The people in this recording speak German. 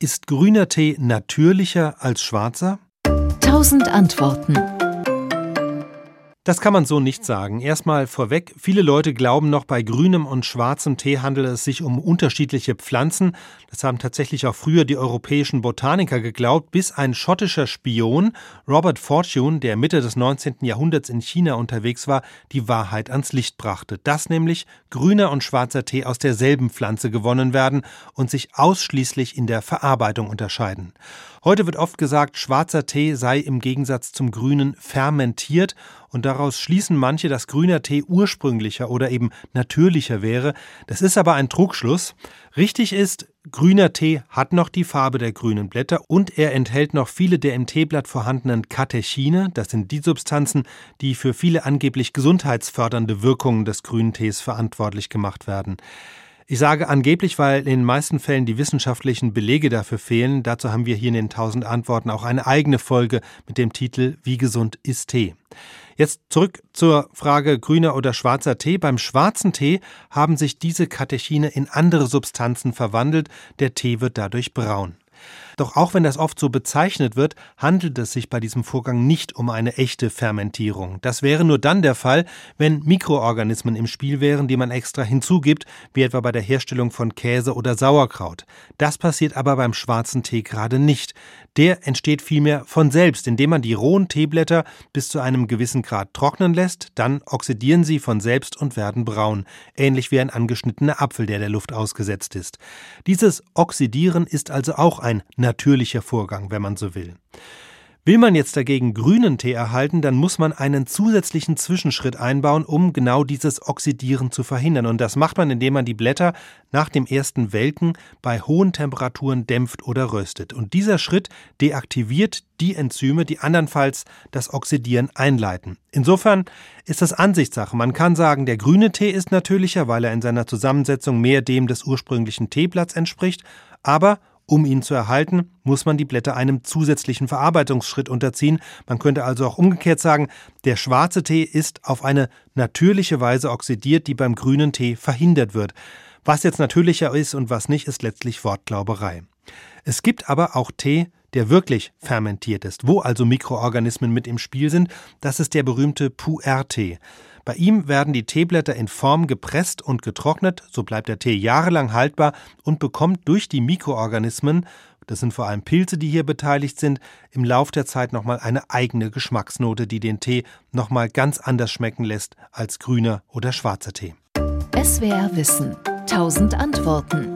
Ist grüner Tee natürlicher als schwarzer? Tausend Antworten. Das kann man so nicht sagen. Erstmal vorweg, viele Leute glauben noch, bei grünem und schwarzem Tee handele es sich um unterschiedliche Pflanzen. Das haben tatsächlich auch früher die europäischen Botaniker geglaubt, bis ein schottischer Spion, Robert Fortune, der Mitte des 19. Jahrhunderts in China unterwegs war, die Wahrheit ans Licht brachte. Dass nämlich grüner und schwarzer Tee aus derselben Pflanze gewonnen werden und sich ausschließlich in der Verarbeitung unterscheiden. Heute wird oft gesagt, schwarzer Tee sei im Gegensatz zum grünen fermentiert und daraus schließen manche, dass grüner Tee ursprünglicher oder eben natürlicher wäre. Das ist aber ein Trugschluss. Richtig ist, grüner Tee hat noch die Farbe der grünen Blätter und er enthält noch viele der im Teeblatt vorhandenen Katechine. Das sind die Substanzen, die für viele angeblich gesundheitsfördernde Wirkungen des grünen Tees verantwortlich gemacht werden. Ich sage angeblich, weil in den meisten Fällen die wissenschaftlichen Belege dafür fehlen. Dazu haben wir hier in den 1000 Antworten auch eine eigene Folge mit dem Titel Wie gesund ist Tee? Jetzt zurück zur Frage grüner oder schwarzer Tee. Beim schwarzen Tee haben sich diese Katechine in andere Substanzen verwandelt. Der Tee wird dadurch braun. Doch auch wenn das oft so bezeichnet wird, handelt es sich bei diesem Vorgang nicht um eine echte Fermentierung. Das wäre nur dann der Fall, wenn Mikroorganismen im Spiel wären, die man extra hinzugibt, wie etwa bei der Herstellung von Käse oder Sauerkraut. Das passiert aber beim schwarzen Tee gerade nicht. Der entsteht vielmehr von selbst, indem man die rohen Teeblätter bis zu einem gewissen Grad trocknen lässt, dann oxidieren sie von selbst und werden braun, ähnlich wie ein angeschnittener Apfel, der der Luft ausgesetzt ist. Dieses Oxidieren ist also auch ein natürlicher Vorgang, wenn man so will. Will man jetzt dagegen grünen Tee erhalten, dann muss man einen zusätzlichen Zwischenschritt einbauen, um genau dieses Oxidieren zu verhindern. Und das macht man, indem man die Blätter nach dem ersten Welken bei hohen Temperaturen dämpft oder röstet. Und dieser Schritt deaktiviert die Enzyme, die andernfalls das Oxidieren einleiten. Insofern ist das Ansichtssache. Man kann sagen, der grüne Tee ist natürlicher, weil er in seiner Zusammensetzung mehr dem des ursprünglichen Teeblatts entspricht, aber um ihn zu erhalten, muss man die Blätter einem zusätzlichen Verarbeitungsschritt unterziehen. Man könnte also auch umgekehrt sagen, der schwarze Tee ist auf eine natürliche Weise oxidiert, die beim grünen Tee verhindert wird. Was jetzt natürlicher ist und was nicht, ist letztlich Wortglauberei. Es gibt aber auch Tee, der wirklich fermentiert ist, wo also Mikroorganismen mit im Spiel sind. Das ist der berühmte Puer-Tee. Bei ihm werden die Teeblätter in Form gepresst und getrocknet, so bleibt der Tee jahrelang haltbar und bekommt durch die Mikroorganismen, das sind vor allem Pilze, die hier beteiligt sind, im Lauf der Zeit nochmal eine eigene Geschmacksnote, die den Tee nochmal ganz anders schmecken lässt als grüner oder schwarzer Tee. SWR Wissen. Tausend Antworten.